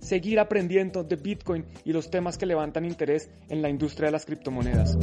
seguir aprendiendo de Bitcoin y los temas que levantan interés en la industria de las criptomonedas.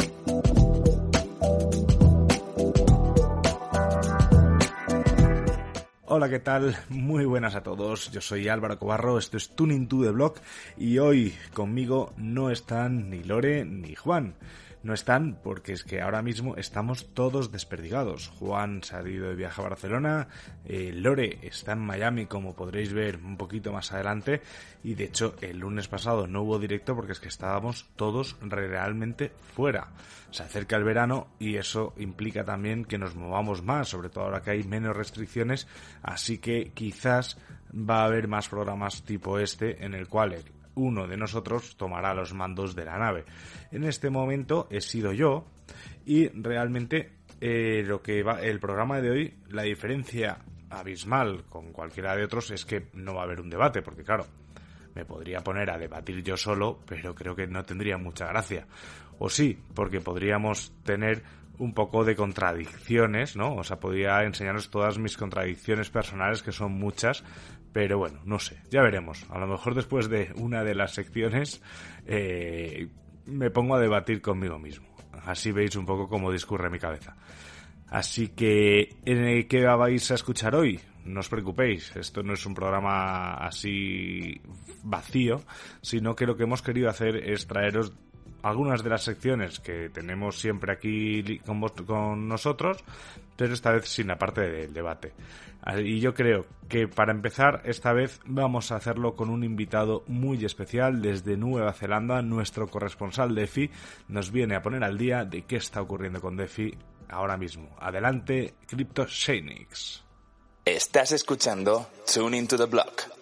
Hola, ¿qué tal? Muy buenas a todos. Yo soy Álvaro Cobarro, esto es Tuning to the Block y hoy conmigo no están ni Lore ni Juan no están porque es que ahora mismo estamos todos desperdigados. Juan se ha ido de viaje a Barcelona, eh, Lore está en Miami como podréis ver un poquito más adelante y de hecho el lunes pasado no hubo directo porque es que estábamos todos realmente fuera. Se acerca el verano y eso implica también que nos movamos más, sobre todo ahora que hay menos restricciones, así que quizás va a haber más programas tipo este en el cual uno de nosotros tomará los mandos de la nave. En este momento he sido yo y realmente eh, lo que va el programa de hoy, la diferencia abismal con cualquiera de otros es que no va a haber un debate, porque claro, me podría poner a debatir yo solo, pero creo que no tendría mucha gracia. O sí, porque podríamos tener un poco de contradicciones, ¿no? O sea, podría enseñaros todas mis contradicciones personales, que son muchas, pero bueno, no sé, ya veremos. A lo mejor después de una de las secciones eh, me pongo a debatir conmigo mismo. Así veis un poco cómo discurre mi cabeza. Así que, ¿en qué vais a escuchar hoy? No os preocupéis, esto no es un programa así vacío, sino que lo que hemos querido hacer es traeros algunas de las secciones que tenemos siempre aquí con, con nosotros, pero esta vez sin la parte del debate. Y yo creo que para empezar, esta vez vamos a hacerlo con un invitado muy especial desde Nueva Zelanda. Nuestro corresponsal DeFi nos viene a poner al día de qué está ocurriendo con DeFi ahora mismo. Adelante, Crypto Estás escuchando Tune into the Block.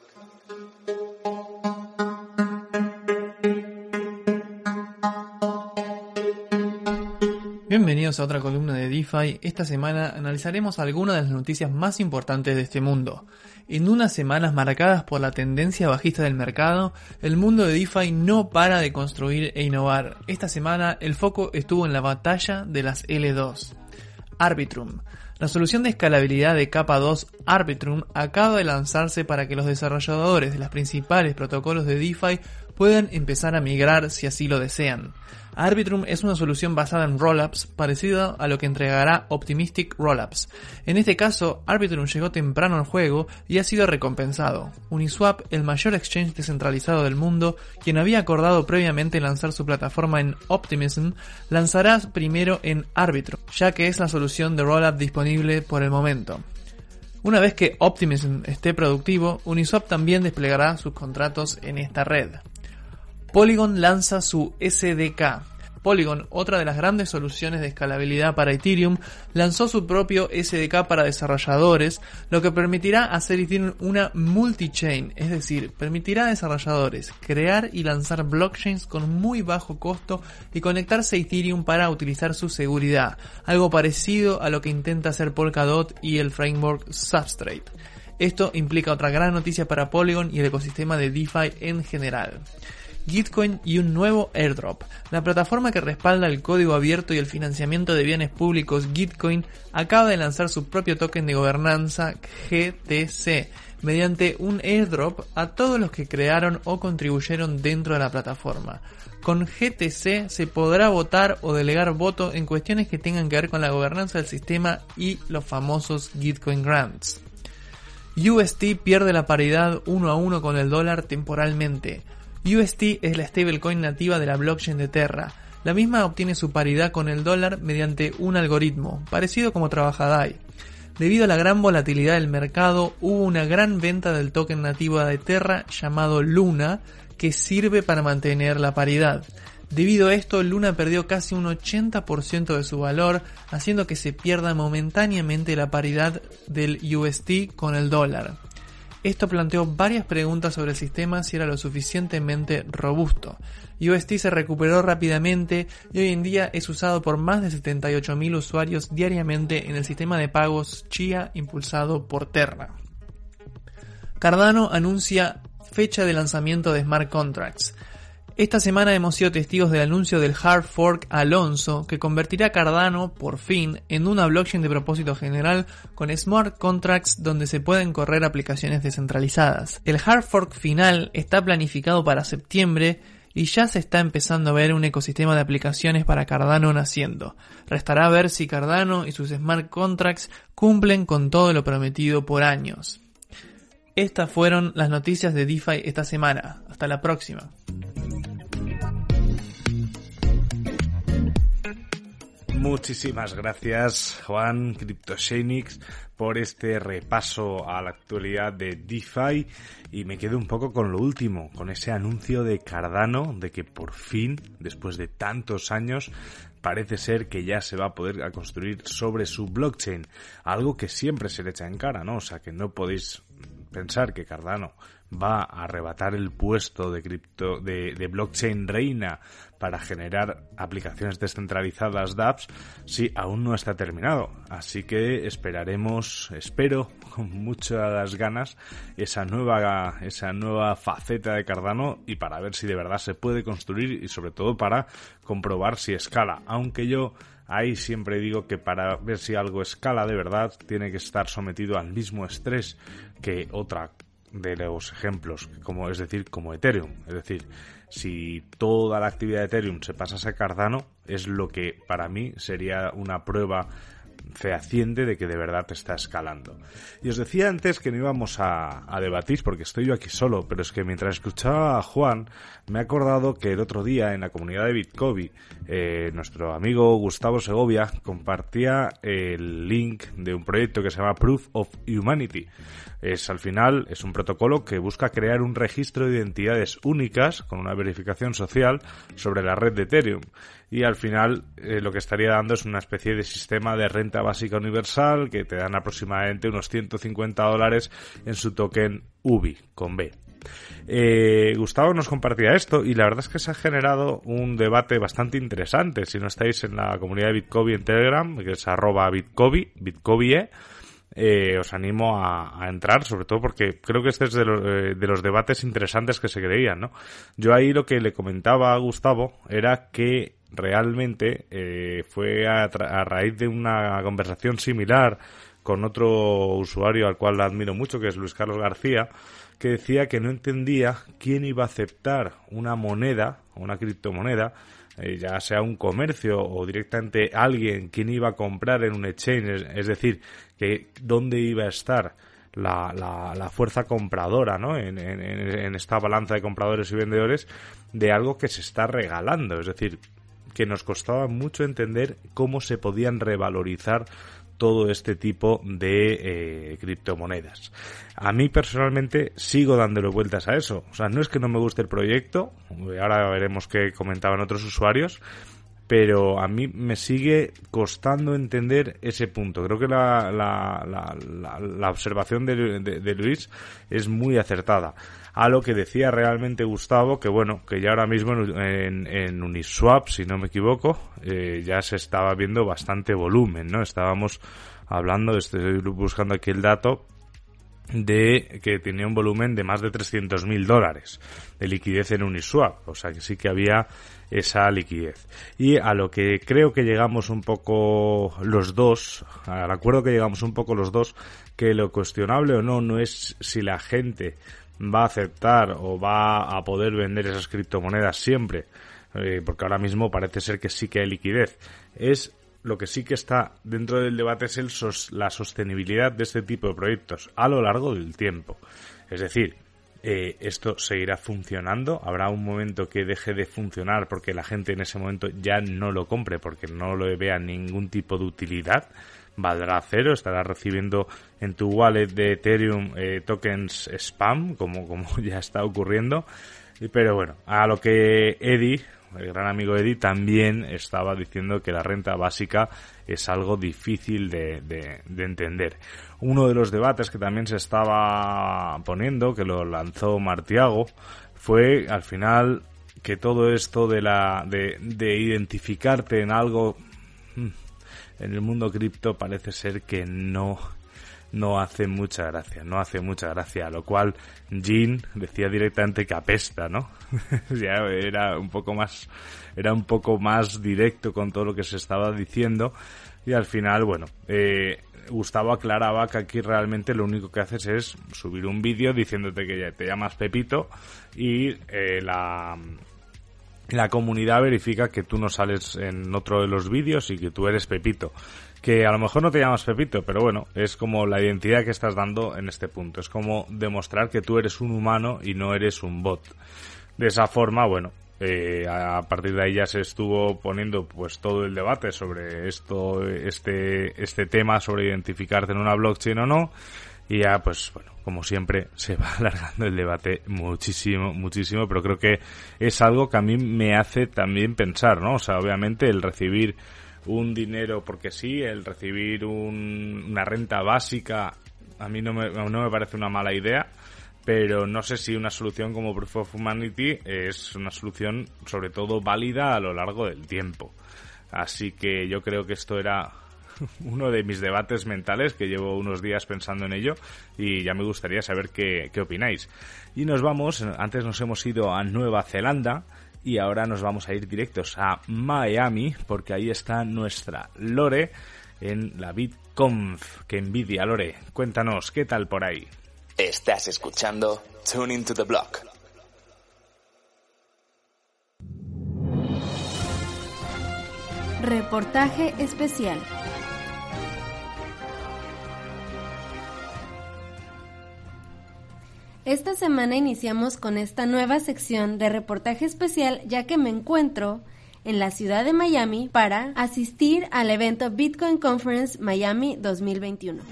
Bienvenidos a otra columna de DeFi. Esta semana analizaremos algunas de las noticias más importantes de este mundo. En unas semanas marcadas por la tendencia bajista del mercado, el mundo de DeFi no para de construir e innovar. Esta semana el foco estuvo en la batalla de las L2. Arbitrum. La solución de escalabilidad de capa 2 Arbitrum acaba de lanzarse para que los desarrolladores de los principales protocolos de DeFi puedan empezar a migrar si así lo desean. Arbitrum es una solución basada en rollups parecida a lo que entregará Optimistic Rollups. En este caso, Arbitrum llegó temprano al juego y ha sido recompensado. Uniswap, el mayor exchange descentralizado del mundo, quien había acordado previamente lanzar su plataforma en Optimism, lanzará primero en Arbitrum, ya que es la solución de rollup disponible por el momento. Una vez que Optimism esté productivo, Uniswap también desplegará sus contratos en esta red. Polygon lanza su SDK. Polygon, otra de las grandes soluciones de escalabilidad para Ethereum, lanzó su propio SDK para desarrolladores, lo que permitirá hacer Ethereum una multi-chain, es decir, permitirá a desarrolladores crear y lanzar blockchains con muy bajo costo y conectarse a Ethereum para utilizar su seguridad, algo parecido a lo que intenta hacer Polkadot y el framework Substrate. Esto implica otra gran noticia para Polygon y el ecosistema de DeFi en general. Gitcoin y un nuevo airdrop. La plataforma que respalda el código abierto y el financiamiento de bienes públicos Gitcoin acaba de lanzar su propio token de gobernanza GTC mediante un airdrop a todos los que crearon o contribuyeron dentro de la plataforma. Con GTC se podrá votar o delegar voto en cuestiones que tengan que ver con la gobernanza del sistema y los famosos Gitcoin Grants. UST pierde la paridad uno a uno con el dólar temporalmente. UST es la stablecoin nativa de la blockchain de Terra. La misma obtiene su paridad con el dólar mediante un algoritmo, parecido como trabaja DAI. Debido a la gran volatilidad del mercado, hubo una gran venta del token nativo de Terra llamado Luna, que sirve para mantener la paridad. Debido a esto, Luna perdió casi un 80% de su valor, haciendo que se pierda momentáneamente la paridad del UST con el dólar. Esto planteó varias preguntas sobre el sistema si era lo suficientemente robusto. UST se recuperó rápidamente y hoy en día es usado por más de 78.000 usuarios diariamente en el sistema de pagos Chia impulsado por Terra. Cardano anuncia fecha de lanzamiento de Smart Contracts. Esta semana hemos sido testigos del anuncio del hard fork Alonso que convertirá Cardano, por fin, en una blockchain de propósito general con smart contracts donde se pueden correr aplicaciones descentralizadas. El hard fork final está planificado para septiembre y ya se está empezando a ver un ecosistema de aplicaciones para Cardano naciendo. Restará ver si Cardano y sus smart contracts cumplen con todo lo prometido por años. Estas fueron las noticias de DeFi esta semana. Hasta la próxima. Muchísimas gracias Juan CryptoShenix por este repaso a la actualidad de DeFi y me quedo un poco con lo último, con ese anuncio de Cardano de que por fin, después de tantos años, parece ser que ya se va a poder construir sobre su blockchain, algo que siempre se le echa en cara, ¿no? O sea que no podéis pensar que Cardano va a arrebatar el puesto de cripto de, blockchain reina para generar aplicaciones descentralizadas dApps si aún no está terminado. Así que esperaremos, espero con muchas ganas esa nueva esa nueva faceta de Cardano y para ver si de verdad se puede construir y sobre todo para comprobar si escala, aunque yo Ahí siempre digo que para ver si algo escala de verdad tiene que estar sometido al mismo estrés que otra de los ejemplos, como es decir, como Ethereum. Es decir, si toda la actividad de Ethereum se pasa a Cardano, es lo que para mí sería una prueba fehaciente de que de verdad está escalando. Y os decía antes que no íbamos a, debatir porque estoy yo aquí solo, pero es que mientras escuchaba a Juan me he acordado que el otro día en la comunidad de Bitcoin eh, nuestro amigo Gustavo Segovia compartía el link de un proyecto que se llama Proof of Humanity. Es al final es un protocolo que busca crear un registro de identidades únicas con una verificación social sobre la red de Ethereum y al final eh, lo que estaría dando es una especie de sistema de renta básica universal que te dan aproximadamente unos 150 dólares en su token UBI con B. Eh, Gustavo nos compartía esto y la verdad es que se ha generado un debate bastante interesante. Si no estáis en la comunidad de Bitcoin en Telegram, que es arroba Bitcoin, Bitcoin, eh, os animo a, entrar, sobre todo porque creo que este es de, de, los debates interesantes que se creían, ¿no? Yo ahí lo que le comentaba a Gustavo era que realmente eh, fue a, raíz de una conversación similar con otro usuario al cual admiro mucho, que es Luis Carlos García, que decía que no entendía quién iba a aceptar una moneda, una criptomoneda, eh, ya sea un comercio o directamente alguien, quién iba a comprar en un exchange, es, decir, que dónde iba a estar la, la, fuerza compradora, ¿no? En, en, esta balanza de compradores y vendedores de algo que se está regalando, es decir, que nos costaba mucho entender cómo se podían revalorizar todo este tipo de eh, criptomonedas. A mí personalmente sigo dándole vueltas a eso. O sea, no es que no me guste el proyecto, ahora veremos qué comentaban otros usuarios, pero a mí me sigue costando entender ese punto. Creo que la, la, la, observación de, de, Luis es muy acertada. A lo que decía realmente Gustavo, que bueno, que ya ahora mismo en, en Uniswap, si no me equivoco, eh, ya se estaba viendo bastante volumen, ¿no? Estábamos hablando, estoy buscando aquí el dato, de que tenía un volumen de más de 300 mil dólares de liquidez en Uniswap, o sea que sí que había esa liquidez. Y a lo que creo que llegamos un poco los dos, al acuerdo que llegamos un poco los dos, que lo cuestionable o no no es si la gente va a aceptar o va a poder vender esas criptomonedas siempre, eh, porque ahora mismo parece ser que sí que hay liquidez, es lo que sí que está dentro del debate es el la sostenibilidad de este tipo de proyectos a lo largo del tiempo. Es decir, eh, esto seguirá funcionando, habrá un momento que deje de funcionar porque la gente en ese momento ya no lo compre porque no lo vea ningún tipo de utilidad, valdrá cero, estará recibiendo en tu wallet de Ethereum eh, tokens spam, como, como ya está ocurriendo. Pero bueno, a lo que Eddie el gran amigo Eddie, también estaba diciendo que la renta básica es algo difícil de, de, entender. Uno de los debates que también se estaba poniendo, que lo lanzó Martiago, fue al final que todo esto de la de, de identificarte en algo hmm, en el mundo cripto parece ser que no no hace mucha gracia, no hace mucha gracia, lo cual Jean decía directamente que apesta, ¿no? ya era un poco más, era un poco más directo con todo lo que se estaba diciendo y al final, bueno, eh, Gustavo aclaraba que aquí realmente lo único que haces es subir un vídeo diciéndote que ya te llamas Pepito y eh, la la comunidad verifica que tú no sales en otro de los vídeos y que tú eres Pepito que a lo mejor no te llamas Pepito, pero bueno, es como la identidad que estás dando en este punto. Es como demostrar que tú eres un humano y no eres un bot. De esa forma, bueno, eh, a partir de ahí ya se estuvo poniendo pues todo el debate sobre esto, este, este tema sobre identificarte en una blockchain o no. Y ya, pues bueno, como siempre, se va alargando el debate muchísimo, muchísimo, pero creo que es algo que a mí me hace también pensar, ¿no? O sea, obviamente el recibir un dinero porque sí, el recibir una renta básica a mí no me, no me parece una mala idea, pero no sé si una solución como Proof of Humanity es una solución sobre todo válida a lo largo del tiempo. Así que yo creo que esto era uno de mis debates mentales que llevo unos días pensando en ello y ya me gustaría saber qué, qué opináis. Y nos vamos, antes nos hemos ido a Nueva Zelanda y ahora nos vamos a ir directos a Miami porque ahí está nuestra Lore en la BitConf. Que envidia, Lore. Cuéntanos, ¿qué tal por ahí? Estás escuchando Tune into the Block. Reportaje especial. Esta semana iniciamos con esta nueva sección de reportaje especial ya que me encuentro en la ciudad de Miami para asistir al evento Bitcoin Conference Miami 2021.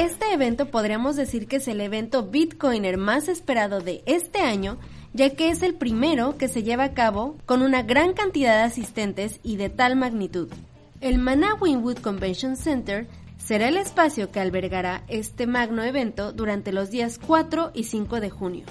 Este evento podríamos decir que es el evento Bitcoiner más esperado de este año, ya que es el primero que se lleva a cabo con una gran cantidad de asistentes y de tal magnitud. El Mana Winwood Convention Center será el espacio que albergará este magno evento durante los días 4 y 5 de junio.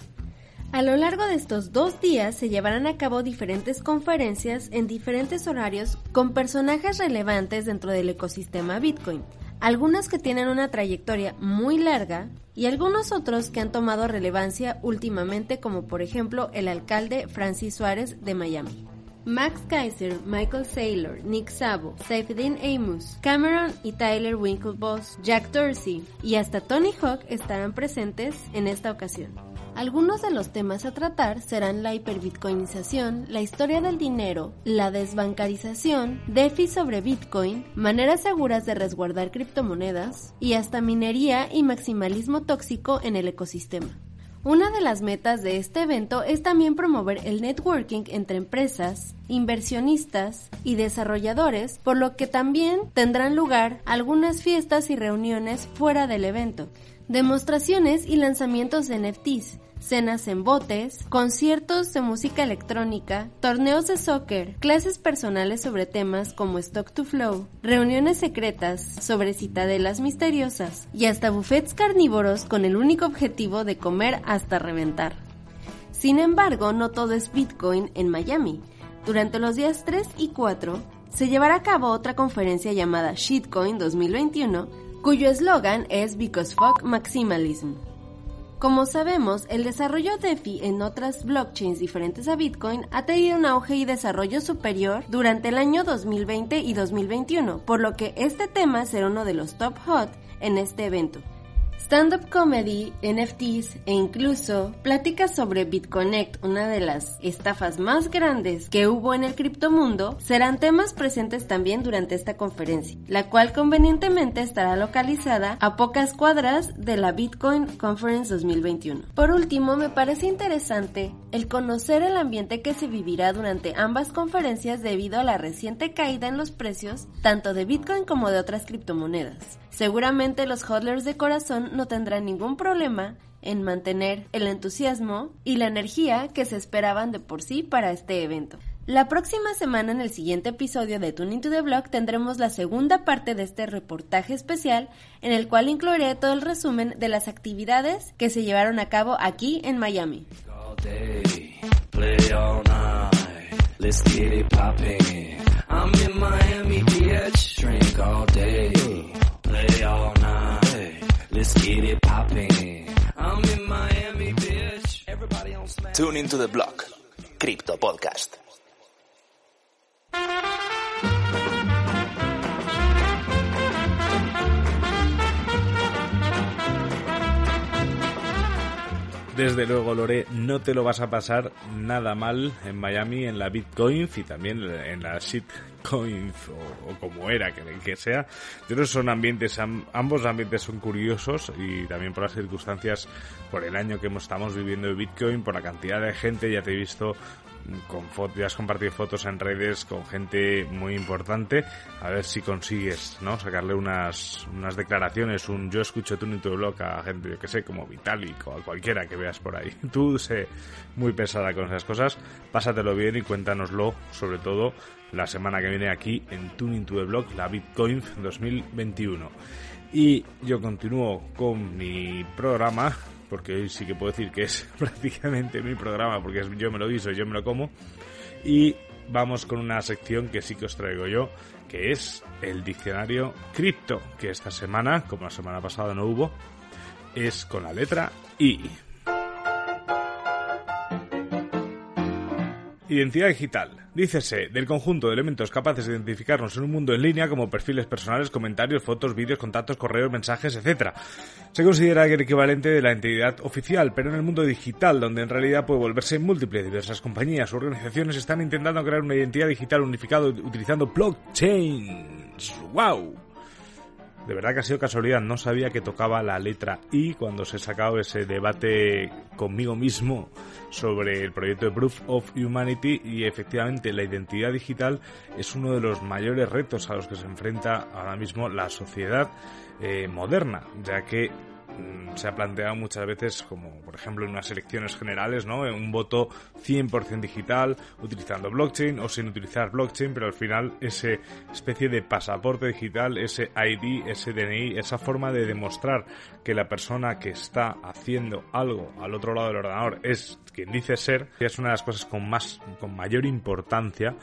A lo largo de estos dos días se llevarán a cabo diferentes conferencias en diferentes horarios con personajes relevantes dentro del ecosistema Bitcoin, algunas que tienen una trayectoria muy larga y algunos otros que han tomado relevancia últimamente como por ejemplo el alcalde Francis Suárez de Miami. Max Kaiser, Michael Saylor, Nick Sabo, Saifedean Amos, Cameron y Tyler Winklevoss, Jack Dorsey y hasta Tony Hawk estarán presentes en esta ocasión. Algunos de los temas a tratar serán la hiperbitcoinización, la historia del dinero, la desbancarización, DeFi sobre Bitcoin, maneras seguras de resguardar criptomonedas y hasta minería y maximalismo tóxico en el ecosistema. Una de las metas de este evento es también promover el networking entre empresas, inversionistas y desarrolladores, por lo que también tendrán lugar algunas fiestas y reuniones fuera del evento, demostraciones y lanzamientos de NFTs, cenas en botes, conciertos de música electrónica, torneos de soccer, clases personales sobre temas como Stock to Flow, reuniones secretas sobre citadelas misteriosas y hasta buffets carnívoros con el único objetivo de comer hasta reventar. Sin embargo, no todo es Bitcoin en Miami. Durante los días 3 y 4 se llevará a cabo otra conferencia llamada Shitcoin 2021, cuyo eslogan es Because Fuck Maximalism. Como sabemos, el desarrollo DeFi en otras blockchains diferentes a Bitcoin ha tenido un auge y desarrollo superior durante el año 2020 y 2021, por lo que este tema será uno de los top hot en este evento. Stand-up comedy, NFTs e incluso pláticas sobre BitConnect, una de las estafas más grandes que hubo en el criptomundo, serán temas presentes también durante esta conferencia, la cual convenientemente estará localizada a pocas cuadras de la Bitcoin Conference 2021. Por último, me parece interesante el conocer el ambiente que se vivirá durante ambas conferencias debido a la reciente caída en los precios tanto de Bitcoin como de otras criptomonedas. Seguramente los hodlers de corazón no tendrán ningún problema en mantener el entusiasmo y la energía que se esperaban de por sí para este evento. La próxima semana en el siguiente episodio de Tuning to the Blog tendremos la segunda parte de este reportaje especial en el cual incluiré todo el resumen de las actividades que se llevaron a cabo aquí en Miami. all day, play all night. Let's get it poppin'. I'm in Miami, bitch. Drink all day, play all night. Let's get it poppin'. I'm in Miami, bitch. Everybody on Smash. Tune into the block. Crypto Podcast. Desde luego, Lore, no te lo vas a pasar nada mal en Miami, en la Bitcoin y también en la shitcoin o, como era que, que sea. Yo creo que son ambientes, ambos ambientes son curiosos y también por las circunstancias, por el año que estamos viviendo de Bitcoin, por la cantidad de gente, ya te he visto con fotos, has compartido fotos en redes con gente muy importante, a ver si consigues, ¿no? Sacarle unas, unas declaraciones, un yo escucho tu tu blog a gente, yo que sé, como Vitalik o a cualquiera que veas por ahí. Tú sé muy pesada con esas cosas, pásatelo bien y cuéntanoslo, sobre todo la semana que viene aquí en Tuning to the Blog, la Bitcoin 2021. Y yo continúo con mi programa porque hoy sí que puedo decir que es prácticamente mi programa, porque yo me lo guiso, yo me lo como. Y vamos con una sección que sí que os traigo yo, que es el diccionario cripto, que esta semana, como la semana pasada no hubo, es con la letra I. Identidad digital. Dícese del conjunto de elementos capaces de identificarnos en un mundo en línea como perfiles personales, comentarios, fotos, vídeos, contactos, correos, mensajes, etc. Se considera el equivalente de la entidad oficial, pero en el mundo digital, donde en realidad puede volverse múltiple, diversas compañías o organizaciones están intentando crear una identidad digital unificada utilizando blockchains. ¡Wow! De verdad que ha sido casualidad, no sabía que tocaba la letra I cuando se ha sacado ese debate conmigo mismo sobre el proyecto de Proof of Humanity y efectivamente la identidad digital es uno de los mayores retos a los que se enfrenta ahora mismo la sociedad eh, moderna, ya que se ha planteado muchas veces como por ejemplo en unas elecciones generales, ¿no? Un voto 100% digital utilizando blockchain o sin utilizar blockchain, pero al final ese especie de pasaporte digital, ese ID, ese DNI, esa forma de demostrar que la persona que está haciendo algo al otro lado del ordenador es quien dice ser, es una de las cosas con más con mayor importancia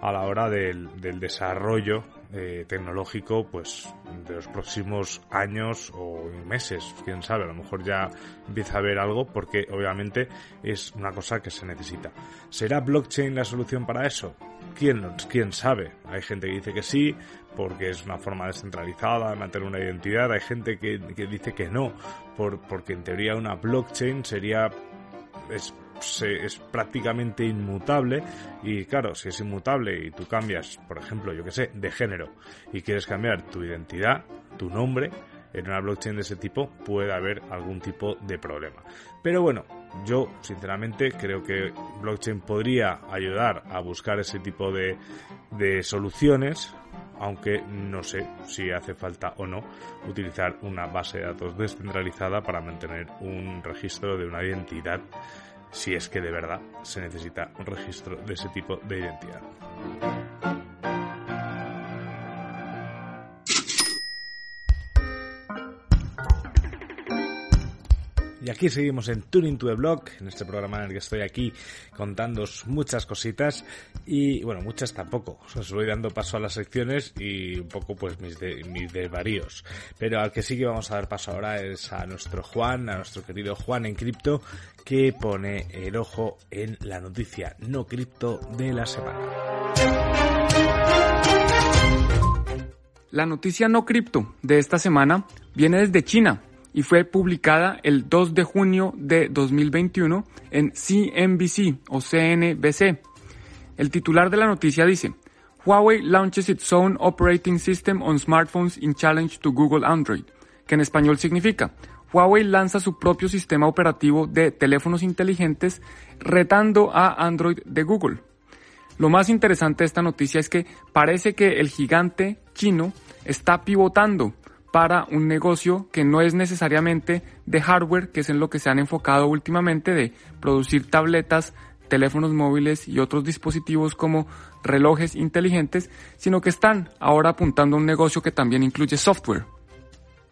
a la hora del, del desarrollo eh, tecnológico pues de los próximos años o meses, quién sabe, a lo mejor ya empieza a haber algo porque obviamente es una cosa que se necesita. ¿Será blockchain la solución para eso? ¿Quién, quién sabe? Hay gente que dice que sí, porque es una forma descentralizada de mantener una identidad. Hay gente que, que dice que no, por, porque en teoría una blockchain sería es es prácticamente inmutable y claro, si es inmutable y tú cambias, por ejemplo, yo que sé, de género y quieres cambiar tu identidad, tu nombre, en una blockchain de ese tipo puede haber algún tipo de problema. Pero bueno, yo sinceramente creo que blockchain podría ayudar a buscar ese tipo de, de soluciones aunque no sé si hace falta o no utilizar una base de datos descentralizada para mantener un registro de una identidad si es que de verdad se necesita un registro de ese tipo de identidad. Y aquí seguimos en Tuning to the Blog, en este programa en el que estoy aquí contándoos muchas cositas y, bueno, muchas tampoco. Os voy dando paso a las secciones y un poco pues mis, mis desvaríos. Pero al que sí que vamos a dar paso ahora es a nuestro Juan, a nuestro querido Juan en cripto, que pone el ojo en la noticia no cripto de la semana. La noticia no cripto de esta semana viene desde China y fue publicada el 2 de junio de 2021 en CNBC o CNBC. El titular de la noticia dice, Huawei launches its own operating system on smartphones in challenge to Google Android, que en español significa, Huawei lanza su propio sistema operativo de teléfonos inteligentes retando a Android de Google. Lo más interesante de esta noticia es que parece que el gigante chino está pivotando para un negocio que no es necesariamente de hardware, que es en lo que se han enfocado últimamente de producir tabletas, teléfonos móviles y otros dispositivos como relojes inteligentes, sino que están ahora apuntando a un negocio que también incluye software.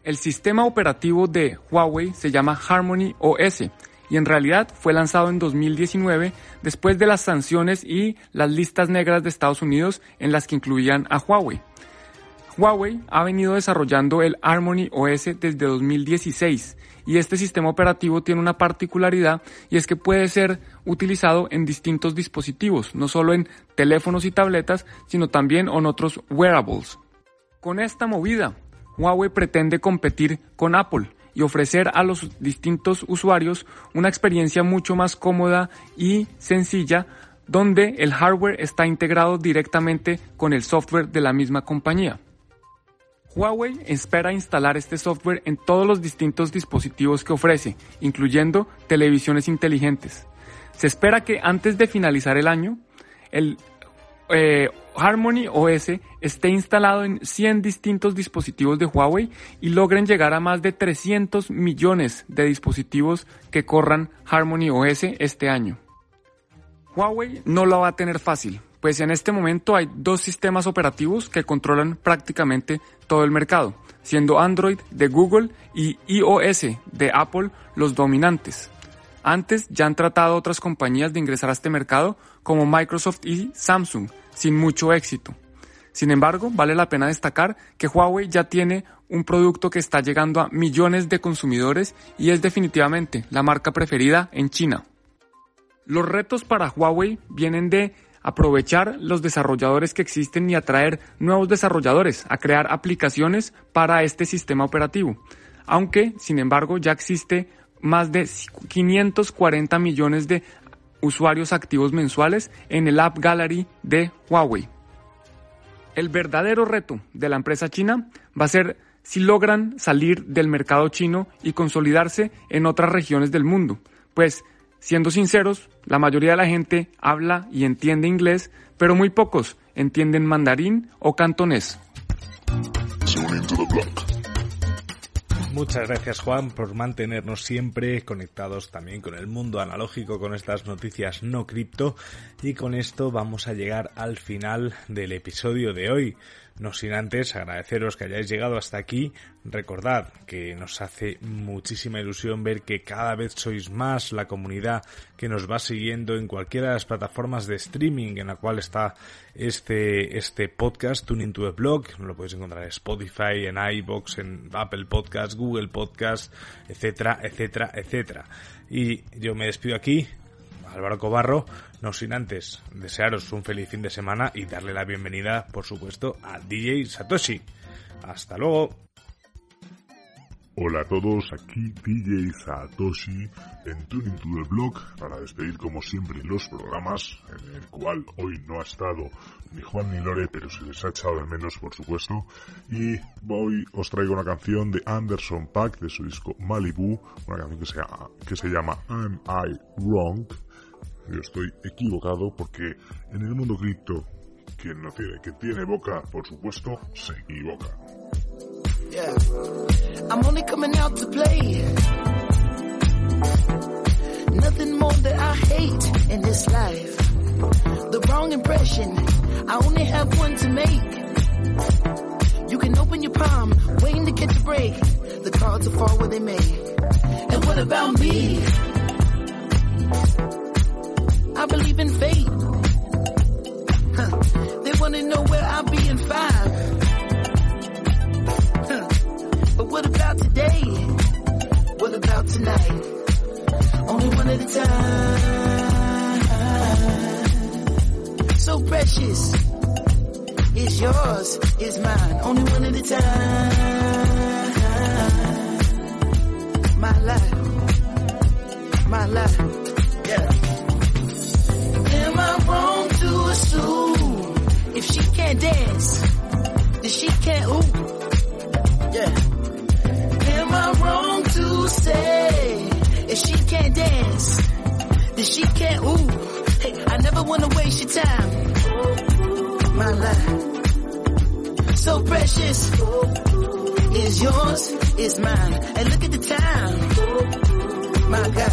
El sistema operativo de Huawei se llama Harmony OS y en realidad fue lanzado en 2019 después de las sanciones y las listas negras de Estados Unidos en las que incluían a Huawei. Huawei ha venido desarrollando el Harmony OS desde 2016 y este sistema operativo tiene una particularidad y es que puede ser utilizado en distintos dispositivos, no solo en teléfonos y tabletas, sino también en otros wearables. Con esta movida, Huawei pretende competir con Apple y ofrecer a los distintos usuarios una experiencia mucho más cómoda y sencilla donde el hardware está integrado directamente con el software de la misma compañía. Huawei espera instalar este software en todos los distintos dispositivos que ofrece, incluyendo televisiones inteligentes. Se espera que antes de finalizar el año, el eh, Harmony OS esté instalado en 100 distintos dispositivos de Huawei y logren llegar a más de 300 millones de dispositivos que corran Harmony OS este año. Huawei no lo va a tener fácil, pues en este momento hay dos sistemas operativos que controlan prácticamente todo el mercado, siendo Android de Google y iOS de Apple los dominantes. Antes ya han tratado otras compañías de ingresar a este mercado como Microsoft y Samsung, sin mucho éxito. Sin embargo, vale la pena destacar que Huawei ya tiene un producto que está llegando a millones de consumidores y es definitivamente la marca preferida en China. Los retos para Huawei vienen de aprovechar los desarrolladores que existen y atraer nuevos desarrolladores a crear aplicaciones para este sistema operativo. Aunque, sin embargo, ya existe más de 540 millones de usuarios activos mensuales en el App Gallery de Huawei. El verdadero reto de la empresa china va a ser si logran salir del mercado chino y consolidarse en otras regiones del mundo, pues Siendo sinceros, la mayoría de la gente habla y entiende inglés, pero muy pocos entienden mandarín o cantonés. Muchas gracias Juan por mantenernos siempre conectados también con el mundo analógico, con estas noticias no cripto y con esto vamos a llegar al final del episodio de hoy. No sin antes agradeceros que hayáis llegado hasta aquí. Recordad que nos hace muchísima ilusión ver que cada vez sois más la comunidad que nos va siguiendo en cualquiera de las plataformas de streaming en la cual está este, este podcast, Tuning to the Blog. Lo podéis encontrar en Spotify, en iBox, en Apple Podcast, Google Podcast, etcétera, etcétera, etcétera. Y yo me despido aquí. Álvaro Cobarro, no sin antes desearos un feliz fin de semana y darle la bienvenida, por supuesto, a DJ Satoshi. Hasta luego. Hola a todos, aquí DJ Satoshi en Tuning to the Blog para despedir como siempre los programas en el cual hoy no ha estado ni Juan ni Lore, pero se les ha echado de menos por supuesto. Y hoy os traigo una canción de Anderson Pack de su disco Malibu, una canción que se llama, que se llama Am I Wrong yo estoy equivocado porque en el mundo cripto, quien no tiene, que tiene boca, por supuesto, se equivoca. Yeah. I'm only coming out to play. Nothing more that I hate in this life. The wrong impression, I only have one to make. You can open your palm, waiting to catch a break. The cards will fall where they may. And what about me? I believe in fate. Huh. They wanna know where I'll be in five. Huh. But what about today? What about tonight? Only one at a time. So precious. It's yours, it's mine. Only one at a time. My life, my life, if she can't dance, then she can't ooh, yeah. Am I wrong to say if she can't dance, then she can't ooh? Hey, I never wanna waste your time, my life, so precious is yours, is mine. And look at the time. My God.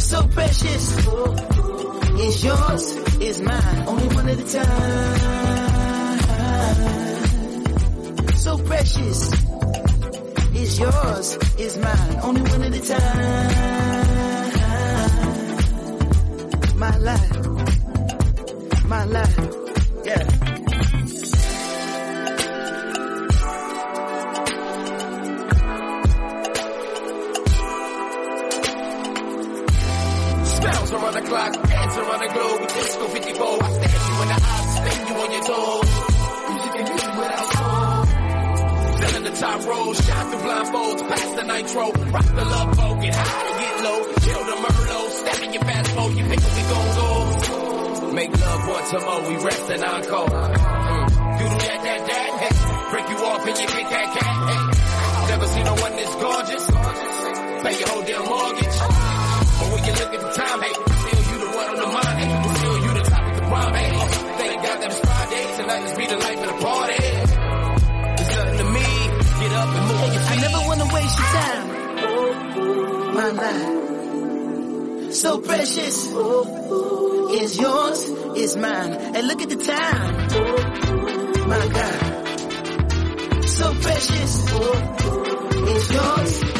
So precious is yours, is mine. Only one at a time. So precious is yours, is mine. Only one at a time. My life. My life. Top row, shine through blindfolds, pass the nitro, rock the love boat, get high and get low, kill the Merlot, step in your fast mode, you up, we go. Make love once a more, we rest and encore. Waste time. My life, so precious, is yours, is mine. And look at the time. My God, so precious, is yours,